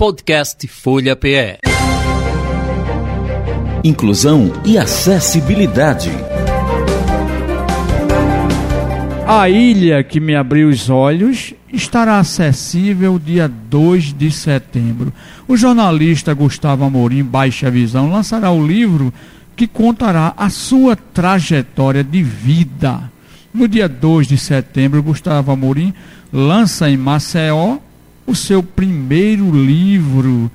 Podcast Folha PE. Inclusão e acessibilidade. A ilha que me abriu os olhos estará acessível dia 2 de setembro. O jornalista Gustavo Amorim, Baixa Visão, lançará o livro que contará a sua trajetória de vida. No dia 2 de setembro, Gustavo Amorim lança em Maceió o seu primeiro livro,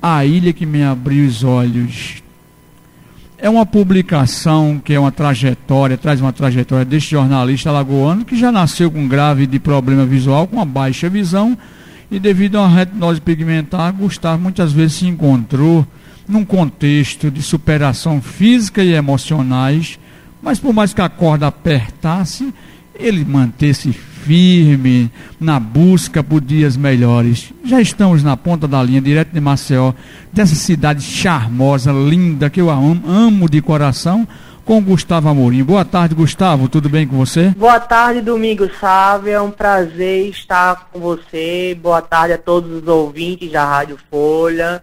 A Ilha que Me Abriu os Olhos. É uma publicação que é uma trajetória, traz uma trajetória deste jornalista alagoano que já nasceu com grave de problema visual, com uma baixa visão, e devido a uma retinose pigmentar, Gustavo muitas vezes se encontrou num contexto de superação física e emocionais, mas por mais que a corda apertasse, ele manteve-se firme na busca por dias melhores. Já estamos na ponta da linha, direto de Maceió, dessa cidade charmosa, linda, que eu amo, amo de coração, com Gustavo Amorim. Boa tarde, Gustavo, tudo bem com você? Boa tarde, Domingo Sávio, é um prazer estar com você. Boa tarde a todos os ouvintes da Rádio Folha.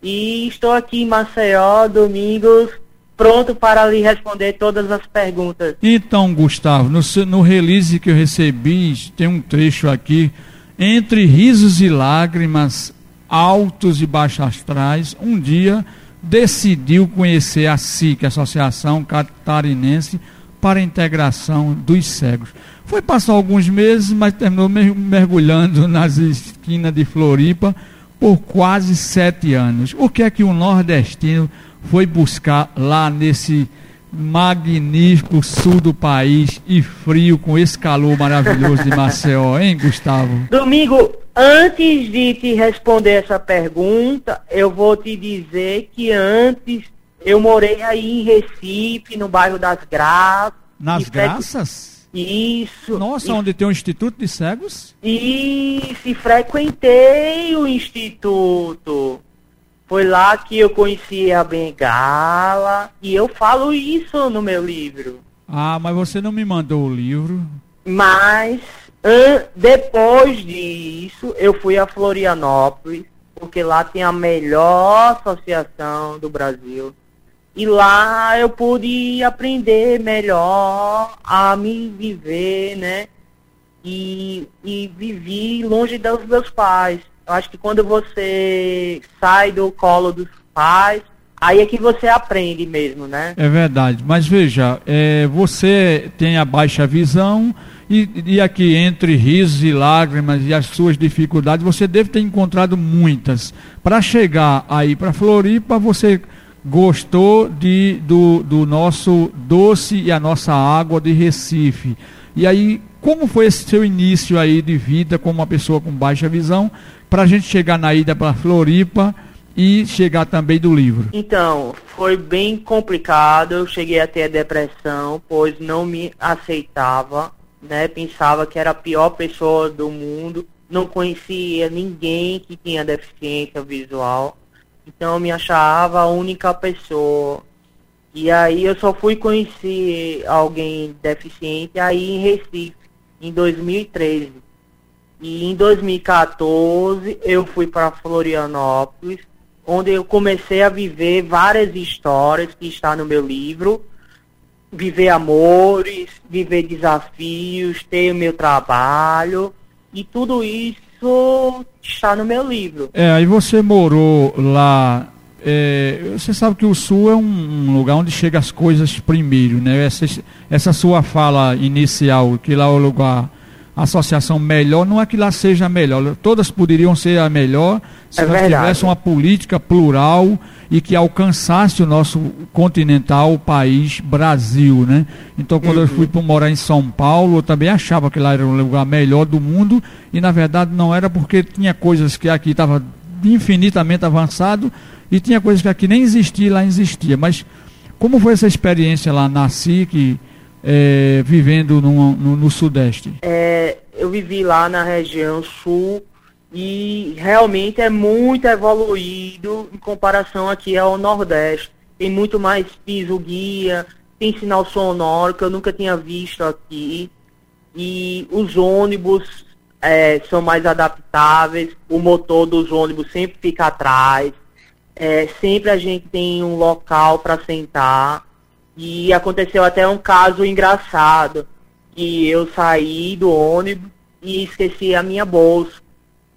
E estou aqui em Maceió, Domingos, pronto para lhe responder todas as perguntas. Então, Gustavo, no, no release que eu recebi, tem um trecho aqui, entre risos e lágrimas, altos e baixos astrais, um dia decidiu conhecer a SIC, Associação Catarinense para a Integração dos Cegos. Foi passar alguns meses, mas terminou mergulhando nas esquinas de Floripa por quase sete anos. O que é que o nordestino foi buscar lá nesse magnífico sul do país e frio com esse calor maravilhoso de Maceió, hein, Gustavo? Domingo, antes de te responder essa pergunta, eu vou te dizer que antes eu morei aí em Recife, no bairro das Graças. Nas Graças? Isso. Nossa, e... onde tem o Instituto de Cegos? Isso, e frequentei o Instituto. Foi lá que eu conheci a bengala e eu falo isso no meu livro. Ah, mas você não me mandou o livro. Mas depois disso eu fui a Florianópolis, porque lá tem a melhor associação do Brasil. E lá eu pude aprender melhor a me viver, né? E, e vivi longe dos meus pais. Eu acho que quando você sai do colo dos pais, aí é que você aprende mesmo, né? É verdade. Mas veja, é, você tem a baixa visão e, e aqui entre risos e lágrimas e as suas dificuldades, você deve ter encontrado muitas. Para chegar aí para Floripa, você gostou de, do, do nosso doce e a nossa água de Recife. E aí, como foi esse seu início aí de vida como uma pessoa com baixa visão? Para a gente chegar na ida para Floripa e chegar também do livro? Então, foi bem complicado. Eu cheguei a ter depressão, pois não me aceitava, né? Pensava que era a pior pessoa do mundo. Não conhecia ninguém que tinha deficiência visual. Então, eu me achava a única pessoa. E aí, eu só fui conhecer alguém deficiente aí em Recife, em 2013. E em 2014 eu fui para Florianópolis, onde eu comecei a viver várias histórias que está no meu livro. Viver amores, viver desafios, ter o meu trabalho e tudo isso está no meu livro. É, aí você morou lá. É, você sabe que o Sul é um, um, lugar onde chegam as coisas primeiro, né? Essa, essa sua fala inicial, que lá é o lugar associação melhor, não é que lá seja melhor, todas poderiam ser a melhor se é nós tivéssemos uma política plural e que alcançasse o nosso continental país Brasil, né? Então quando uhum. eu fui para morar em São Paulo, eu também achava que lá era o lugar melhor do mundo e na verdade não era porque tinha coisas que aqui estava infinitamente avançado e tinha coisas que aqui nem existia lá existia, mas como foi essa experiência lá na SIC, é, vivendo no, no, no Sudeste? É, eu vivi lá na região Sul e realmente é muito evoluído em comparação aqui ao Nordeste. Tem muito mais piso guia, tem sinal sonoro que eu nunca tinha visto aqui. E os ônibus é, são mais adaptáveis, o motor dos ônibus sempre fica atrás, é, sempre a gente tem um local para sentar. E aconteceu até um caso engraçado, que eu saí do ônibus e esqueci a minha bolsa.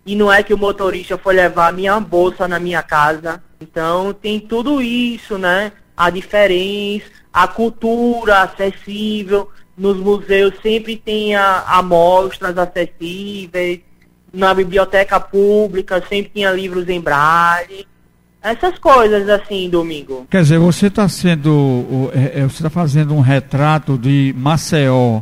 E não é que o motorista foi levar a minha bolsa na minha casa. Então tem tudo isso, né? A diferença, a cultura acessível. Nos museus sempre tem a, amostras acessíveis. Na biblioteca pública sempre tinha livros em braille. Essas coisas assim, domingo. Quer dizer, você está sendo. É, é, você está fazendo um retrato de Maceió,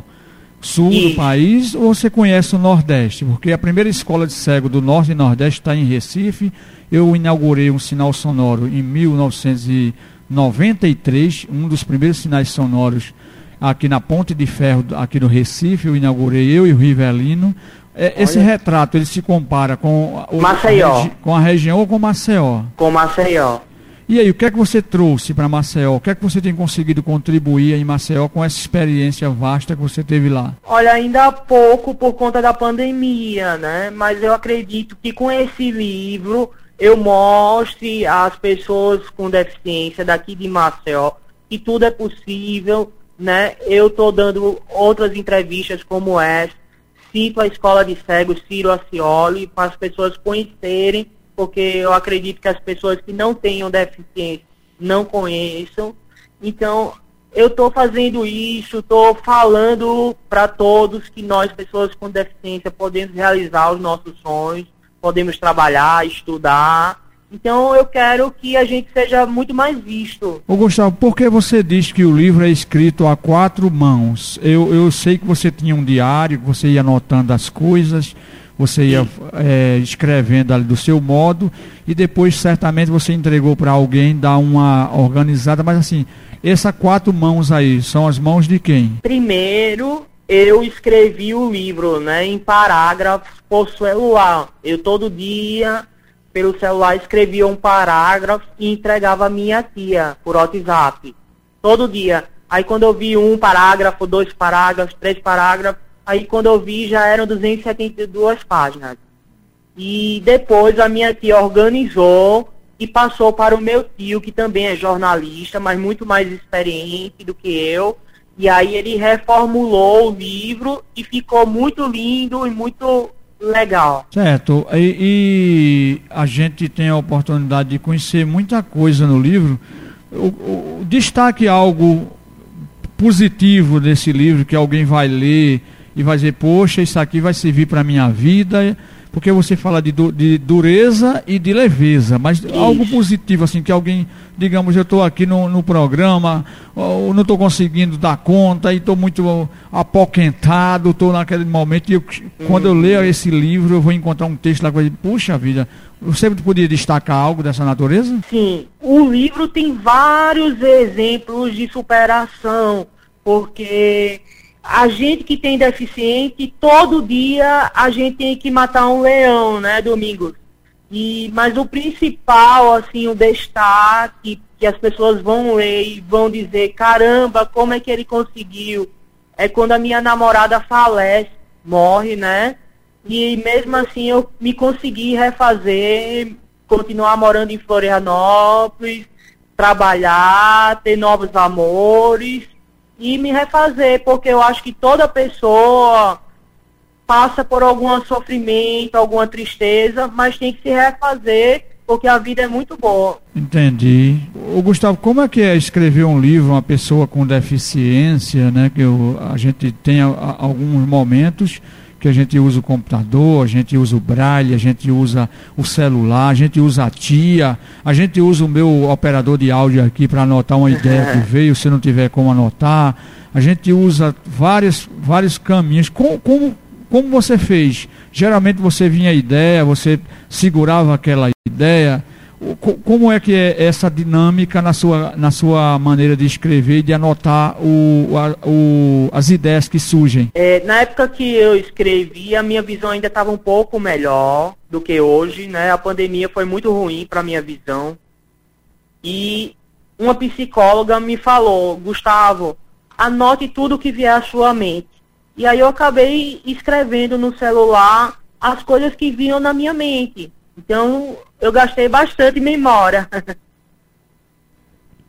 sul Isso. do país, ou você conhece o Nordeste? Porque a primeira escola de cego do Norte e Nordeste está em Recife. Eu inaugurei um sinal sonoro em 1993, um dos primeiros sinais sonoros aqui na Ponte de Ferro, aqui no Recife, eu inaugurei eu e o Rivelino. É, esse retrato, ele se compara com, o, Maceió. A com a região ou com Maceió? Com Maceió. E aí, o que é que você trouxe para Maceió? O que é que você tem conseguido contribuir em Maceió com essa experiência vasta que você teve lá? Olha, ainda há pouco por conta da pandemia, né? Mas eu acredito que com esse livro eu mostre às pessoas com deficiência daqui de Maceió que tudo é possível, né? Eu estou dando outras entrevistas como essa cito a Escola de Cegos Ciro Acioli para as pessoas conhecerem, porque eu acredito que as pessoas que não tenham deficiência não conheçam. Então, eu estou fazendo isso, estou falando para todos que nós, pessoas com deficiência, podemos realizar os nossos sonhos, podemos trabalhar, estudar então eu quero que a gente seja muito mais visto. Ô Gustavo, por que você diz que o livro é escrito a quatro mãos? Eu, eu sei que você tinha um diário, que você ia anotando as coisas, você ia é, escrevendo ali do seu modo, e depois certamente você entregou para alguém dar uma organizada, mas assim, essas quatro mãos aí, são as mãos de quem? Primeiro, eu escrevi o livro, né, em parágrafos por celular. Eu todo dia pelo celular, escrevia um parágrafo e entregava a minha tia por WhatsApp. Todo dia. Aí quando eu vi um parágrafo, dois parágrafos, três parágrafos, aí quando eu vi já eram 272 páginas. E depois a minha tia organizou e passou para o meu tio, que também é jornalista, mas muito mais experiente do que eu. E aí ele reformulou o livro e ficou muito lindo e muito legal. Certo. E, e, a gente tem a oportunidade de conhecer muita coisa no livro. O, o, destaque algo positivo desse livro que alguém vai ler e vai dizer, poxa, isso aqui vai servir para a minha vida porque você fala de, de dureza e de leveza, mas Isso. algo positivo, assim, que alguém, digamos, eu estou aqui no, no programa, ou não estou conseguindo dar conta, e estou muito apoquentado, estou naquele momento, e eu, quando eu leio esse livro, eu vou encontrar um texto lá que vai dizer, puxa vida, você podia destacar algo dessa natureza? Sim, o livro tem vários exemplos de superação, porque a gente que tem deficiente, todo dia a gente tem que matar um leão, né, Domingos? E, mas o principal, assim, o destaque que as pessoas vão ler e vão dizer, caramba, como é que ele conseguiu? É quando a minha namorada falece, morre, né? E mesmo assim eu me consegui refazer, continuar morando em Florianópolis, trabalhar, ter novos amores e me refazer, porque eu acho que toda pessoa passa por algum sofrimento, alguma tristeza, mas tem que se refazer porque a vida é muito boa. Entendi. O Gustavo, como é que é escrever um livro uma pessoa com deficiência, né? Que eu, a gente tem a, a, alguns momentos que a gente usa o computador, a gente usa o braille, a gente usa o celular, a gente usa a tia, a gente usa o meu operador de áudio aqui para anotar uma ideia que veio, se não tiver como anotar. A gente usa vários, vários caminhos. Como, como, como você fez? Geralmente você vinha a ideia, você segurava aquela ideia como é que é essa dinâmica na sua, na sua maneira de escrever e de anotar o, a, o, as ideias que surgem? É, na época que eu escrevi, a minha visão ainda estava um pouco melhor do que hoje, né? A pandemia foi muito ruim para minha visão. E uma psicóloga me falou, Gustavo, anote tudo que vier à sua mente. E aí eu acabei escrevendo no celular as coisas que vinham na minha mente. Então eu gastei bastante memória.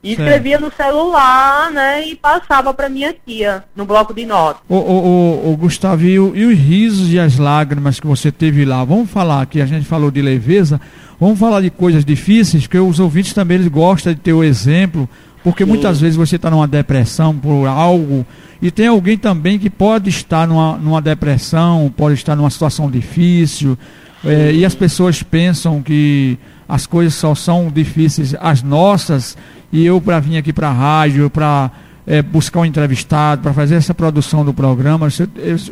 E escrevia no celular, né? E passava para minha tia, no bloco de notas. Ô, ô, ô, ô Gustavo, e, e, os risos e as lágrimas que você teve lá? Vamos falar aqui, a gente falou de leveza, vamos falar de coisas difíceis, que os ouvintes também eles gostam de ter o exemplo, porque Sim. muitas vezes você está numa depressão por algo, e tem alguém também que pode estar numa, numa depressão, pode estar numa situação difícil, é, e as pessoas pensam que as coisas só são difíceis as nossas e eu para vir aqui para a rádio, para é, buscar um entrevistado, para fazer essa produção do programa,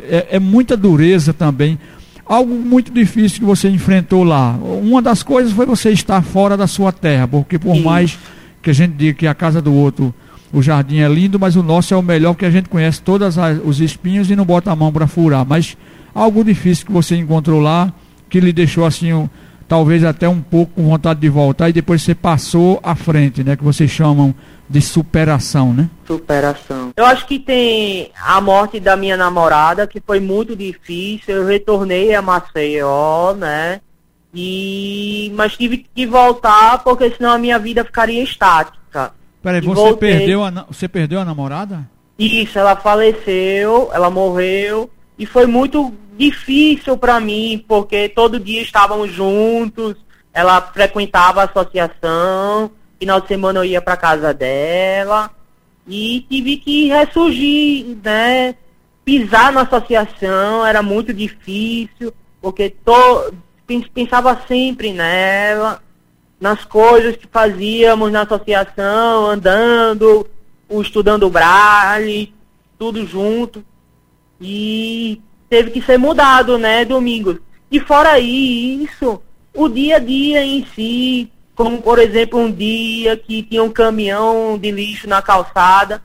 é, é, muita dureza também. Algo muito difícil que você enfrentou lá. Uma das coisas foi você estar fora da sua terra, porque por Sim. mais que a gente diga que a casa do outro, o jardim é lindo, mas o nosso é o melhor, porque a gente conhece todos os espinhos e não bota a mão para furar. Mas algo difícil que você encontrou lá, que lhe deixou assim talvez até um pouco com vontade de voltar e depois você passou à frente, né? Que vocês chamam de superação, né? Superação. Eu acho que tem a morte da minha namorada, que foi muito difícil. Eu retornei a Maceió, né? E mas tive que voltar porque senão a minha vida ficaria estática. Peraí, você voltei... perdeu a você perdeu a namorada? Isso, ela faleceu, ela morreu e foi muito difícil para mim, porque todo dia estávamos juntos, ela frequentava a associação, final de semana eu ia para casa dela e tive que ressurgir, né? Pisar na associação era muito difícil, porque to, pensava sempre nela, nas coisas que fazíamos na associação, andando, estudando braille, tudo junto. E teve que ser mudado, né, Domingos? E fora isso, o dia a dia em si, como por exemplo um dia que tinha um caminhão de lixo na calçada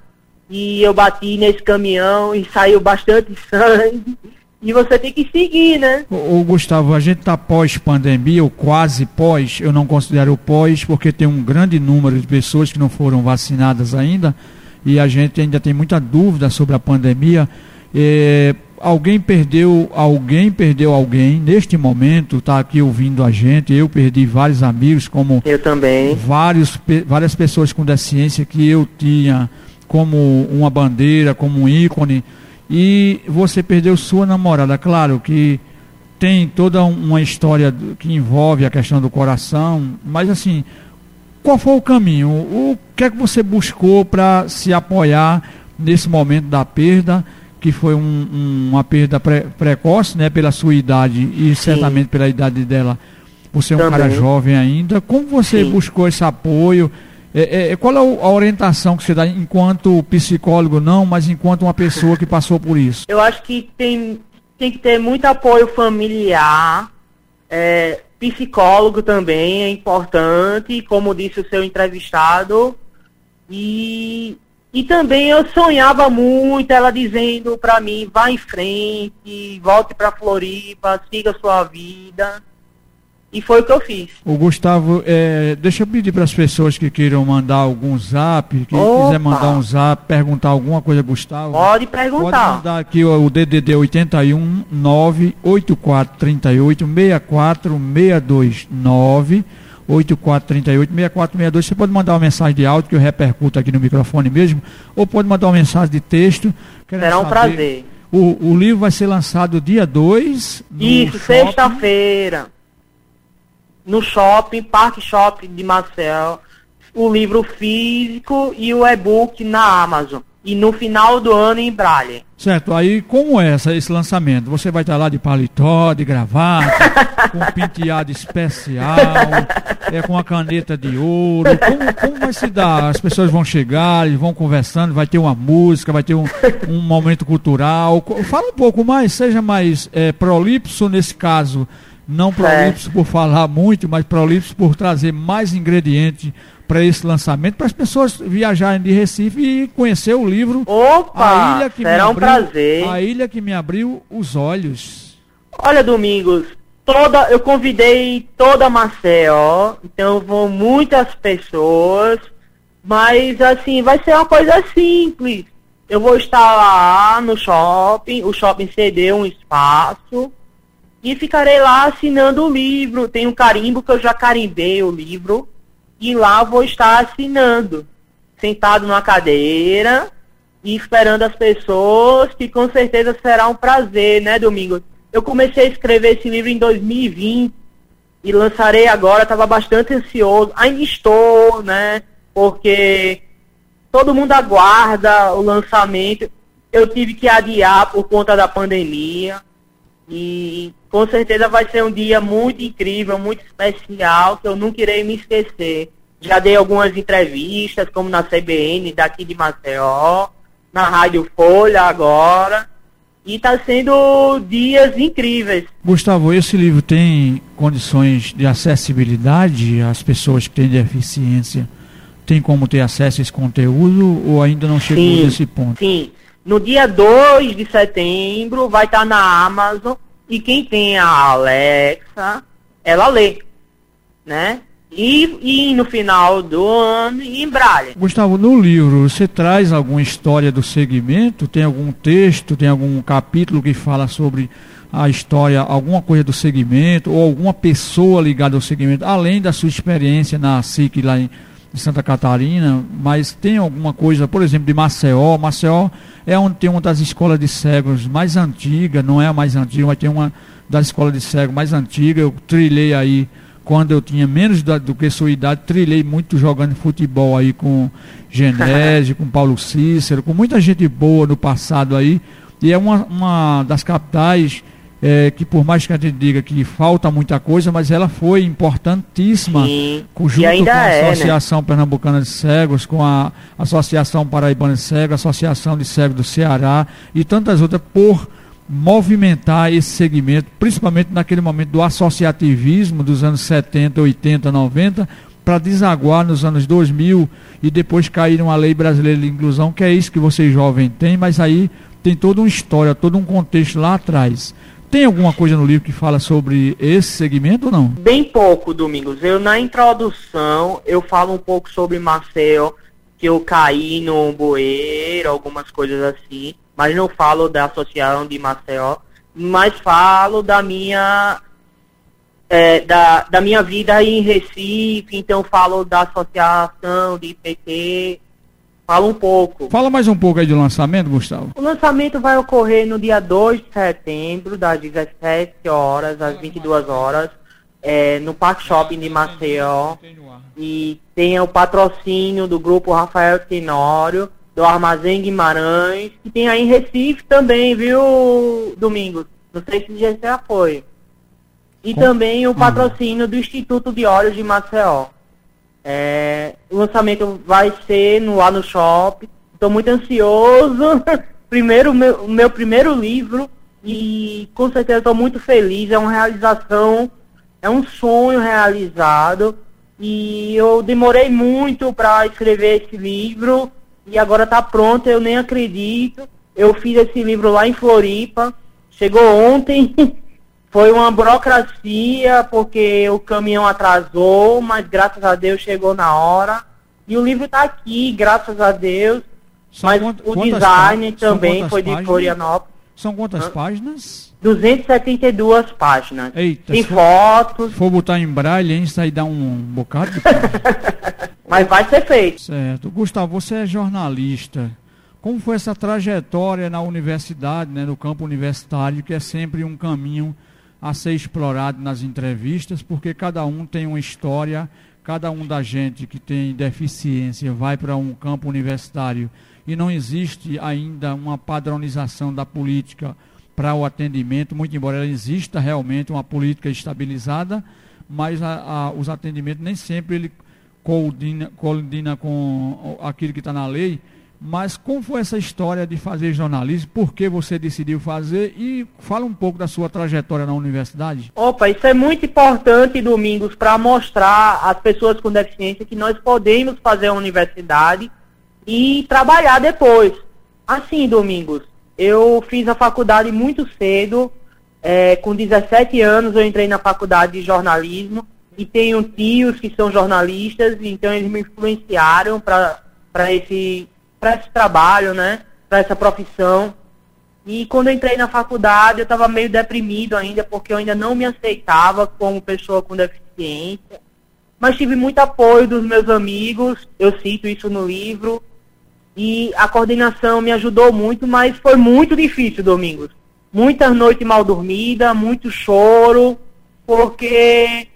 e eu bati nesse caminhão e saiu bastante sangue. E você tem que seguir, né? O, Gustavo, a gente está pós-pandemia, ou quase pós, eu não considero pós, porque tem um grande número de pessoas que não foram vacinadas ainda, e a gente ainda tem muita dúvida sobre a pandemia. É, alguém perdeu, alguém perdeu alguém neste momento, está aqui ouvindo a gente. Eu perdi vários amigos, como eu também, vários, várias pessoas com deficiência que eu tinha como uma bandeira, como um ícone. E você perdeu sua namorada, claro que tem toda uma história que envolve a questão do coração, mas assim, qual foi o caminho? O que é que você buscou para se apoiar nesse momento da perda? Que foi um, um, uma perda pre, precoce, né, pela sua idade e Sim. certamente pela idade dela. Você é um Também. cara jovem ainda. Como você Sim. buscou esse apoio? É, é, qual é a orientação que você dá enquanto psicólogo, não, mas enquanto uma pessoa que passou por isso? Eu acho que tem, tem que ter muito apoio familiar, é, psicólogo também é importante, como disse o seu entrevistado, e e também eu sonhava muito, ela dizendo para mim, vá em frente, volte para Floripa, siga sua vida. E foi o que eu fiz. O Gustavo, é, deixa eu pedir para as pessoas que queiram mandar algum zap, quem Opa. quiser mandar um zap, perguntar alguma coisa, Gustavo. Pode perguntar. Pode mandar aqui o, o DDD 81 98438 6462 9 8438-6462. Você pode mandar uma mensagem de áudio que eu repercuto aqui no microfone mesmo, ou pode mandar uma mensagem de texto. Será um prazer. O, o livro vai ser lançado dia 2. Isso, sexta-feira. No shopping, Parque Shopping de Marcel. O livro físico e o e-book na Amazon e no final do ano em Braille. Certo, aí como é essa, esse lançamento? Você vai estar lá de paletó, de gravata, com penteado especial, é, com a caneta de ouro. Como, como, vai se dar? As pessoas vão chegar, e vão conversando, vai ter uma música, vai ter um, um momento cultural. Fala um pouco mais, seja mais é, prolipso nesse caso. Não prolipso por falar muito, mas prolipso por trazer mais ingredientes para esse lançamento, para as pessoas viajarem de Recife e conhecer o livro. Opa! A ilha que será me abriu, um prazer. A ilha que me abriu os olhos. Olha, Domingos, toda, eu convidei toda a Maceió, então vão muitas pessoas, mas assim, vai ser uma coisa simples. eu vou estar lá no shopping, o shopping cedeu um espaço e ficarei lá assinando o livro. Tem um carimbo que eu já carimbei o livro e lá vou estar assinando, sentado numa cadeira e esperando as pessoas, que com certeza será um prazer, né, Domingos? Eu comecei a escrever esse livro em 2020 e lançarei agora, estava bastante ansioso, ainda estou, né, porque todo mundo aguarda o lançamento. Eu tive que adiar por conta da pandemia. E com certeza vai ser um dia muito incrível, muito especial, que eu nunca irei me esquecer. Já dei algumas entrevistas, como na CBN daqui de Maceió, na Rádio Folha agora. E está sendo dias incríveis. Gustavo, esse livro tem condições de acessibilidade às pessoas que têm deficiência? tem como ter acesso a esse conteúdo ou ainda não chegou sim, nesse ponto? Sim. No dia 2 de setembro vai estar na Amazon e quem tem a Alexa, ela lê, né? E, e no final do ano em Braille. Gustavo, no livro você traz alguma história do segmento? Tem algum texto, tem algum capítulo que fala sobre a história, alguma coisa do segmento ou alguma pessoa ligada ao segmento, além da sua experiência na SIC lá em Santa Catarina, mas tem alguma coisa, por exemplo, de Maceió. Maceió é onde tem uma das escolas de cegos mais antigas, não é a mais antiga, mas tem uma das escolas de cegos mais antiga. Eu trilhei aí quando eu tinha menos da, do que sua idade, trilhei muito jogando futebol aí com Genésio, com Paulo Cícero, com muita gente boa no passado aí. E é uma, uma das capitais é, que por mais que a gente diga que falta muita coisa, mas ela foi importantíssima Sim. junto com a é, né? Associação né? Pernambucana de Cegos, com a Associação Paraibana de Cegos, a Associação de Cegos do Ceará e tantas outras por movimentar esse segmento, principalmente naquele momento do associativismo dos anos 70, 80, 90, para desaguar nos anos 2000 e depois cair numa lei brasileira de inclusão, que é isso que vocês jovens têm, mas aí tem toda uma história, todo um contexto lá atrás. Tem alguma coisa no livro que fala sobre esse segmento ou não? Bem pouco, Domingos. Eu na introdução eu falo um pouco sobre Marcel, que eu caí no bueiro, algumas coisas assim, mas não falo da associação de Marcel, mas falo da minha é, da, da minha vida em Recife, então falo da associação de IPT, Fala um pouco. Fala mais um pouco aí do lançamento, Gustavo. O lançamento vai ocorrer no dia 2 de setembro, das 17 horas às 22 horas, é, no Park Shopping de Maceió. E tem o patrocínio do grupo Rafael Tenório, do Armazém Guimarães, que tem aí em Recife também, viu, Domingos? Não sei se já foi. E Com... também o hum. patrocínio do Instituto de Olhos de Maceió. É, o lançamento vai ser no, lá no shopping. Estou muito ansioso. primeiro, meu, meu primeiro livro. E com certeza estou muito feliz. É uma realização, é um sonho realizado. E eu demorei muito para escrever esse livro. E agora está pronto, eu nem acredito. Eu fiz esse livro lá em Floripa. Chegou ontem. Foi uma burocracia, porque o caminhão atrasou, mas graças a Deus chegou na hora. E o livro está aqui, graças a Deus. São mas quant, o design também foi páginas? de Florianópolis. São quantas Hã? páginas? 272 páginas. Eita, Tem fotos. Se for botar em braille, hein, isso aí dá um bocado de Mas vai ser feito. Certo. Gustavo, você é jornalista. Como foi essa trajetória na universidade, né, no campo universitário, que é sempre um caminho a ser explorado nas entrevistas, porque cada um tem uma história, cada um da gente que tem deficiência vai para um campo universitário e não existe ainda uma padronização da política para o atendimento, muito embora ela exista realmente uma política estabilizada, mas a, a, os atendimentos nem sempre ele coordina, coordina com aquilo que está na lei, mas como foi essa história de fazer jornalismo? Por que você decidiu fazer? E fala um pouco da sua trajetória na universidade. Opa, isso é muito importante, Domingos, para mostrar às pessoas com deficiência que nós podemos fazer a universidade e trabalhar depois. Assim, Domingos, eu fiz a faculdade muito cedo. É, com 17 anos eu entrei na faculdade de jornalismo e tenho tios que são jornalistas, então eles me influenciaram para esse para esse trabalho, né? para essa profissão. E quando eu entrei na faculdade, eu estava meio deprimido ainda, porque eu ainda não me aceitava como pessoa com deficiência. Mas tive muito apoio dos meus amigos, eu cito isso no livro. E a coordenação me ajudou muito, mas foi muito difícil, Domingos. Muitas noites mal dormidas, muito choro, porque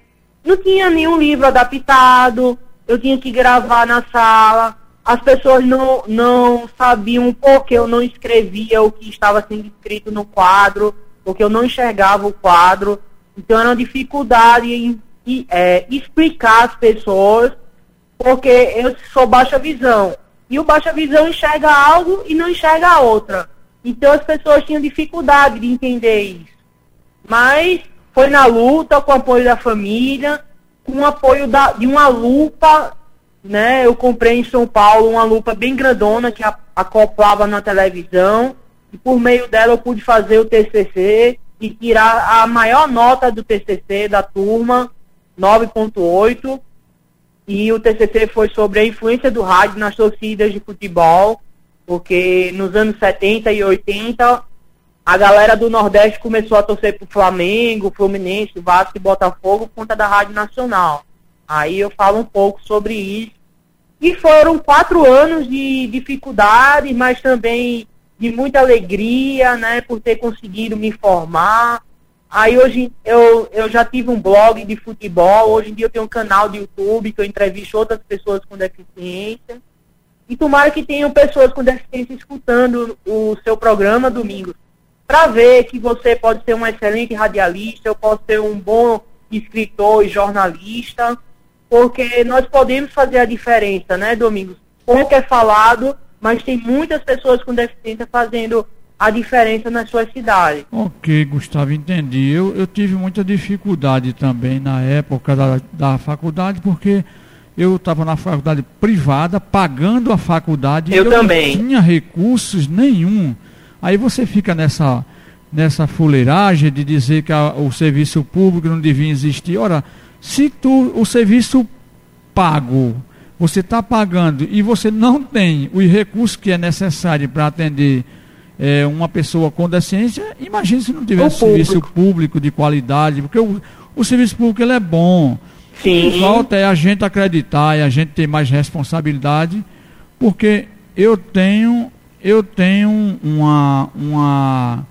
não tinha nenhum livro adaptado, eu tinha que gravar na sala as pessoas não, não sabiam por que eu não escrevia o que estava sendo escrito no quadro, porque eu não enxergava o quadro. Então era uma dificuldade em, em é, explicar às pessoas, porque eu sou baixa visão. E o baixa visão enxerga algo e não enxerga outra. Então as pessoas tinham dificuldade de entender isso. Mas foi na luta, com o apoio da família, com o apoio da, de uma lupa né, eu comprei em São Paulo uma lupa bem grandona que acoplava na televisão e por meio dela eu pude fazer o TCC e tirar a maior nota do TCC da turma, 9.8. E o TCC foi sobre a influência do rádio nas torcidas de futebol, porque nos anos 70 e 80 a galera do Nordeste começou a torcer pro Flamengo, Fluminense, Vasco e Botafogo por conta da Rádio Nacional. Aí eu falo um pouco sobre isso e foram quatro anos de dificuldade, mas também de muita alegria, né, por ter conseguido me formar. Aí hoje eu, eu já tive um blog de futebol, hoje em dia eu tenho um canal de YouTube que eu entrevisto outras pessoas com deficiência. E tomara que tenham pessoas com deficiência escutando o seu programa domingo, para ver que você pode ser um excelente radialista, eu posso ser um bom escritor e jornalista porque nós podemos fazer a diferença, né, Domingos? Pouco é falado, mas tem muitas pessoas com deficiência fazendo a diferença nas suas cidades. Ok, Gustavo, entendi. Eu, eu tive muita dificuldade também na época da, da faculdade, porque eu estava na faculdade privada, pagando a faculdade. Eu, eu também. não tinha recursos nenhum. Aí você fica nessa, nessa fuleiragem de dizer que a, o serviço público não devia existir. Ora, se tu, o serviço pago, você está pagando e você não tem os recursos que é necessário para atender é, uma pessoa com deficiência, imagine se não tivesse serviço público de qualidade, porque o, o serviço público ele é bom. Sim. O que falta é a gente acreditar e a gente ter mais responsabilidade, porque eu tenho, eu tenho uma, uma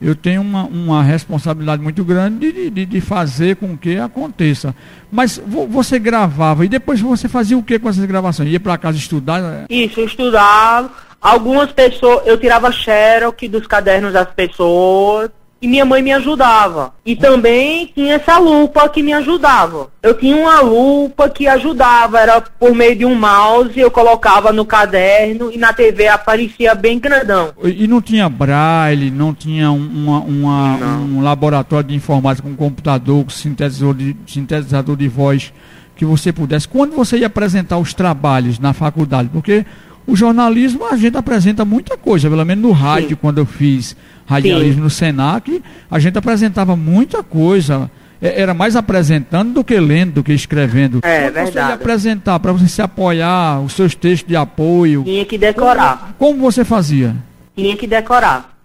eu tenho uma, uma responsabilidade muito grande de, de, de, fazer com que aconteça. Mas você gravava e depois você fazia o que com essas gravações? Ia para casa estudar? Isso, estudar. Algumas pessoas, eu tirava xerox dos cadernos das pessoas e minha mãe me ajudava. E também tinha essa lupa que me ajudava. Eu tinha uma lupa que ajudava, era por meio de um mouse, eu colocava no caderno e na TV aparecia bem grandão. E não tinha braille, não tinha uma, uma não. um laboratório de informática com computador, com sintetizador de, sintetizador de voz que você pudesse. Quando você ia apresentar os trabalhos na faculdade? Porque o jornalismo a gente apresenta muita coisa, pelo menos no rádio, Sim. quando eu fiz radialismo no Senac, a gente apresentava muita coisa. É, era mais apresentando do que lendo, do que escrevendo. É, Como verdade. Você apresentar para você se apoiar, os seus textos de apoio. Tinha que decorar. Como, como você fazia? Tinha que decorar.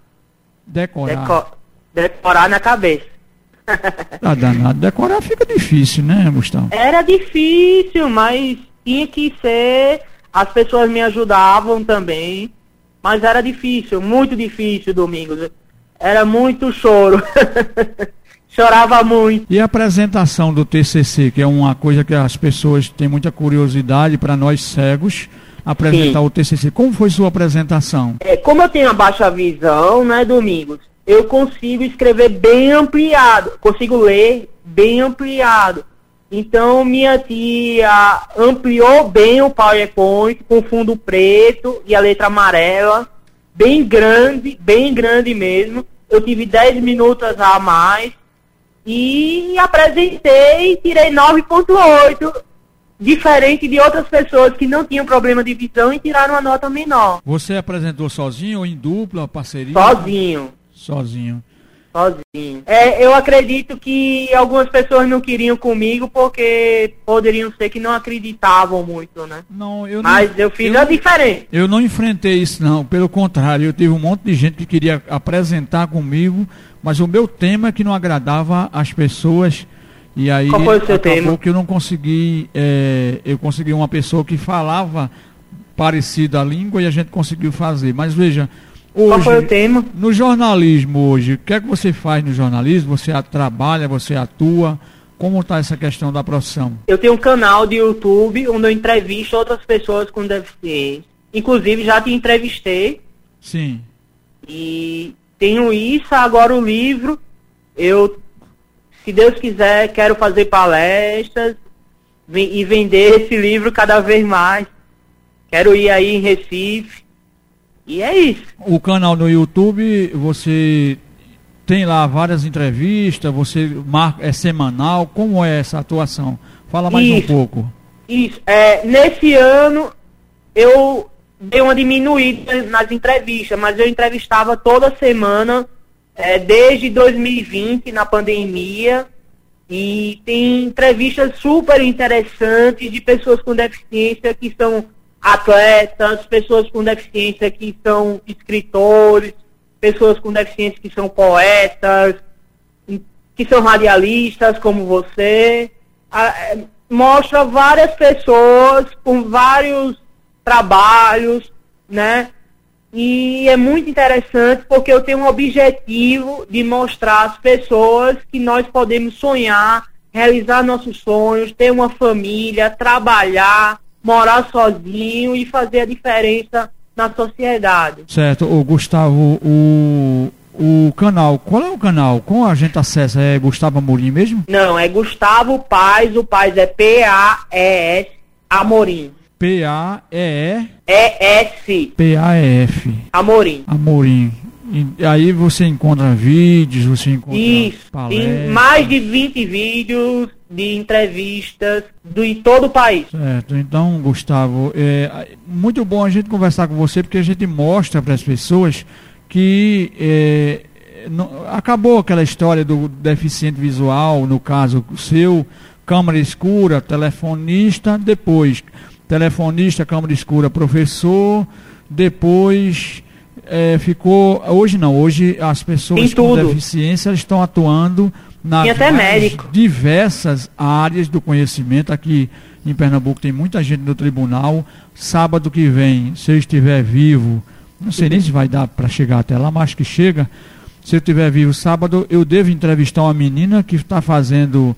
Decorar. Deco decorar na cabeça. Tá danado. Decorar fica difícil, né, Gustavo? Era difícil, mas tinha que ser. As pessoas me ajudavam também. Mas era difícil, muito difícil, Domingos. Era muito choro. Chorava muito. E a apresentação do TCC, que é uma coisa que as pessoas têm muita curiosidade para nós cegos, apresentar Sim. o TCC. Como foi sua apresentação? É, como eu tenho a baixa visão, né, Domingos? Eu consigo escrever bem ampliado, consigo ler bem ampliado. Então minha tia ampliou bem o PowerPoint com fundo preto e a letra amarela, bem grande, bem grande mesmo. Eu tive 10 minutos a mais e apresentei e tirei 9.8, diferente de outras pessoas que não tinham problema de visão e tiraram uma nota menor. Você apresentou sozinho ou em dupla, parceria? Sozinho. Sozinho. Sozinho. É, eu acredito que algumas pessoas não queriam comigo porque poderiam ser que não acreditavam muito, né? Não, eu Mas não, eu fiz eu, a diferença. Eu não enfrentei isso, não. Pelo contrário, eu tive um monte de gente que queria apresentar comigo, mas o meu tema é que não agradava as pessoas. E aí Qual foi o seu acabou tema? que eu não consegui. é, eu consegui uma pessoa que falava parecida a língua e a gente conseguiu fazer. Mas veja, Qual foi o hoje, tema? no jornalismo hoje, o que é que você faz no jornalismo? Você trabalha, você atua? Como está essa questão da profissão? Eu tenho um canal de YouTube onde eu entrevisto outras pessoas com deficiência. Inclusive já te entrevistei Sim. e tenho isso, agora o livro. Eu, se Deus quiser, quero fazer palestras e vender esse livro cada vez mais. Quero ir aí em Recife. E é isso. O canal no YouTube, você tem lá várias entrevistas, você marca, é semanal, como é essa atuação? Fala mais um Isso. pouco. Isso. É, nesse ano eu dei uma diminuída nas entrevistas, mas eu entrevistava toda semana é, desde 2020 na pandemia e tem entrevistas super interessantes de pessoas com deficiência que são atletas, pessoas com deficiência que são escritores, pessoas com deficiência que são poetas, que são radialistas como você. É, mostra várias pessoas com vários trabalhos, né? E é muito interessante porque eu tenho um objetivo de mostrar às pessoas que nós podemos sonhar, realizar nossos sonhos, ter uma família, trabalhar, morar sozinho e fazer a diferença na sociedade. Certo, o Gustavo, o, o canal, qual é o canal? Como a gente acessa? É Gustavo Amorim mesmo? Não, é Gustavo Paz, o Paz é P-A-E-S, Amorim. P-A-E-E E-S, P-A-E-F. Amorim. Amorim. E aí você encontra vídeos, você encontra Isso, palestras. mais de 20 vídeos de entrevistas do, em todo o país. Certo, então, Gustavo, é muito bom a gente conversar com você porque a gente mostra para as pessoas que é, não- acabou aquela história do deficiente visual, no caso seu, câmara escura, telefonista, depois telefonista, câmara escura, professor, depois é, ficou. Hoje não, hoje as pessoas com deficiência estão atuando nas diversas áreas do conhecimento. Aqui em Pernambuco tem muita gente no tribunal. Sábado que vem, se eu estiver vivo, não sei nem se vai dar para chegar até lá, mas que chega. Se eu estiver vivo sábado, eu devo entrevistar uma menina que está fazendo,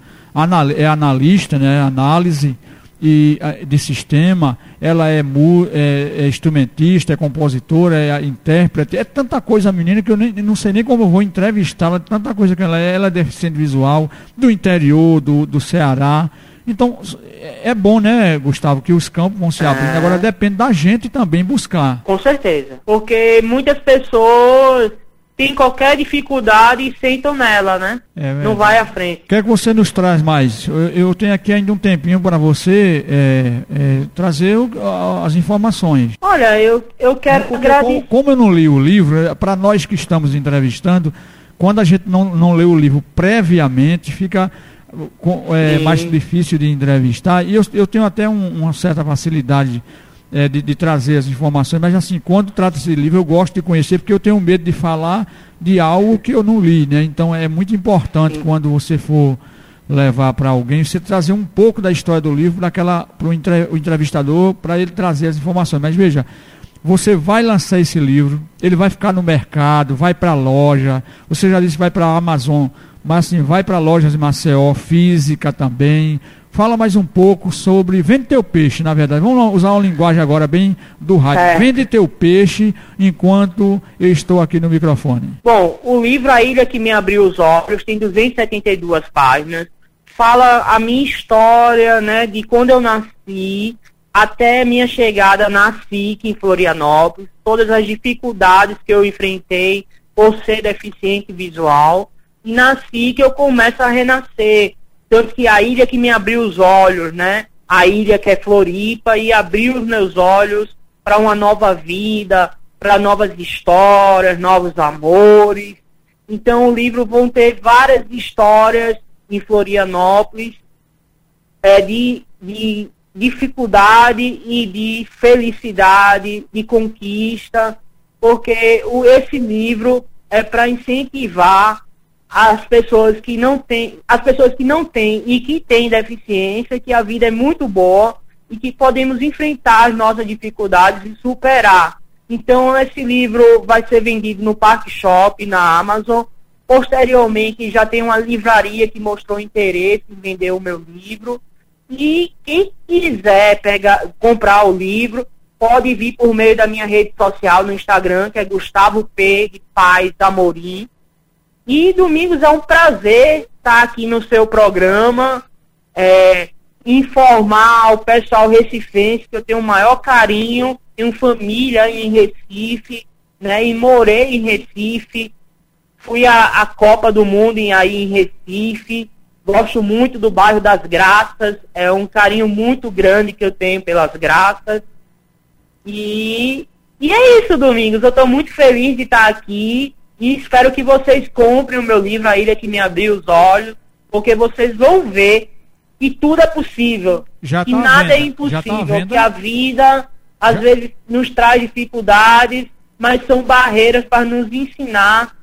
é analista, né, análise e, ah, de sistema. Ela é, mu- é- é instrumentista, é compositora, é intérprete. É tanta coisa a menina que eu nem, não sei nem como eu vou entrevistá-la. Tanta coisa que ela é. Ela é deficiente visual, do interior, do, do Ceará. Então, é é bom, né, Gustavo, que os campos vão se abrindo. É. Agora depende da gente também buscar. Com certeza. Porque muitas pessoas têm qualquer dificuldade e sentam nela, né? É Não vai à frente. O que é que você nos traz mais? Eu, eu tenho aqui ainda um tempinho para você é, é, trazer o- as informações. Olha, eu, eu quero Porque agradecer. como, como eu não li o livro, para nós que estamos entrevistando, quando a gente não, não lê o livro previamente, fica com- é, mais difícil de entrevistar. E eu, eu tenho até um- uma certa facilidade é, de, de trazer as informações, mas assim, quando trata-se de livro, eu gosto de conhecer, porque eu tenho medo de falar de algo que eu não li, né? Então é muito importante quando você for levar para alguém, você trazer um pouco da história do livro para o entrevistador, para ele trazer as informações. Mas veja, você vai lançar esse livro, ele vai ficar no mercado, vai para a loja, você já disse que vai para a Amazon, mas assim, vai para lojas em Maceió, física também. Fala mais um pouco sobre vende teu peixe, na verdade. Vamos usar uma linguagem agora bem do rádio. Certo. Vende teu peixe enquanto eu estou aqui no microfone. Bom, o livro A Ilha que Me Abriu os Olhos tem 272 páginas. Fala a minha história, né, de quando eu nasci até minha chegada na SIC em Florianópolis, todas as dificuldades que eu enfrentei por ser deficiente visual. E na SIC eu começo a renascer. Tanto que a ilha que me abriu os olhos, né? A ilha que é Floripa e abriu os meus olhos para uma nova vida, para novas histórias, novos amores. Então o livro vão ter várias histórias em Florianópolis é, de, de dificuldade e de felicidade, de conquista, porque o, esse livro é para incentivar as pessoas que não têm, as pessoas que não têm e que têm deficiência, que a vida é muito boa e que podemos enfrentar as nossas dificuldades e superar. Então esse livro vai ser vendido no Park Shop, na Amazon. Posteriormente já tem uma livraria que mostrou interesse em vender o meu livro. E quem quiser pegar, comprar o livro, pode vir por meio da minha rede social no Instagram, que é Gustavo P. de Paz Amorim. E domingos é um prazer estar aqui no seu programa, é, informar o pessoal recifense que eu tenho o maior carinho, tenho família em Recife, né, e morei em Recife, fui à, Copa do Mundo em, aí em Recife, Gosto muito do bairro das Graças, é um carinho muito grande que eu tenho pelas Graças. E, e é isso, Domingos. Eu estou muito feliz de estar aqui e espero que vocês comprem o meu livro A Ilha que Me Abriu os Olhos, porque vocês vão ver que tudo é possível. Já que tá nada é impossível, tá que a vida às Já? vezes nos traz dificuldades, mas são barreiras para nos ensinar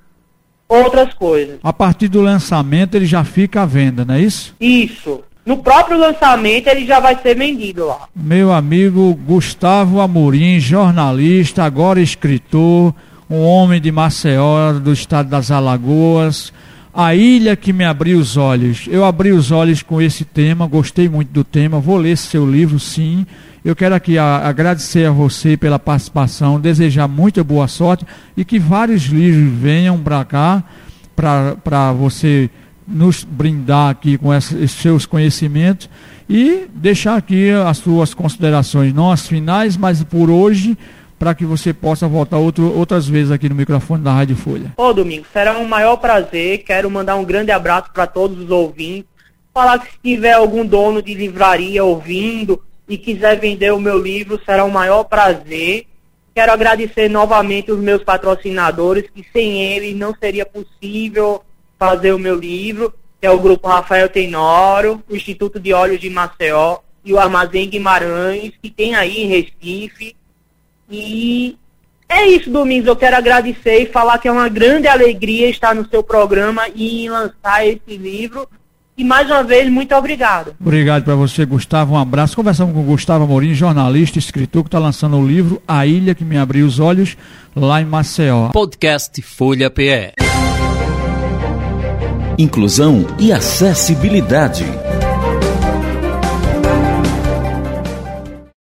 outras coisas. A partir do lançamento ele já fica à venda, não é isso? Isso. No próprio lançamento ele já vai ser vendido lá. Meu amigo Gustavo Amorim, jornalista, agora escritor, um homem de Maceió, do estado das Alagoas. A ilha que me abriu os olhos. Eu abri os olhos com esse tema, gostei muito do tema, vou ler seu livro sim. Eu quero aqui a, agradecer a você pela participação, desejar muita boa sorte e que vários livros venham para cá para você nos brindar aqui com esses seus conhecimentos e deixar aqui as suas considerações, não as finais, mas por hoje, para que você possa voltar outro, outras vezes aqui no microfone da Rádio Folha. Ô Domingo, será um maior prazer. Quero mandar um grande abraço para todos os ouvintes. Falar que se tiver algum dono de livraria ouvindo, e quiser vender o meu livro, será um maior prazer. Quero agradecer novamente os meus patrocinadores, que sem eles não seria possível fazer o meu livro, que é o Grupo Rafael Tenório, o Instituto de Óleos de Maceió e o Armazém Guimarães, que tem aí em Recife. E é isso, Domingos. Eu quero agradecer e falar que é uma grande alegria estar no seu programa e lançar esse livro e mais uma vez, muito obrigado. Obrigado para você, Gustavo. Um abraço. Conversamos com o Gustavo Amorim, jornalista, escritor, que está lançando o livro A Ilha que Me Abriu os Olhos, lá em Maceió. Podcast Folha PE. Inclusão e acessibilidade.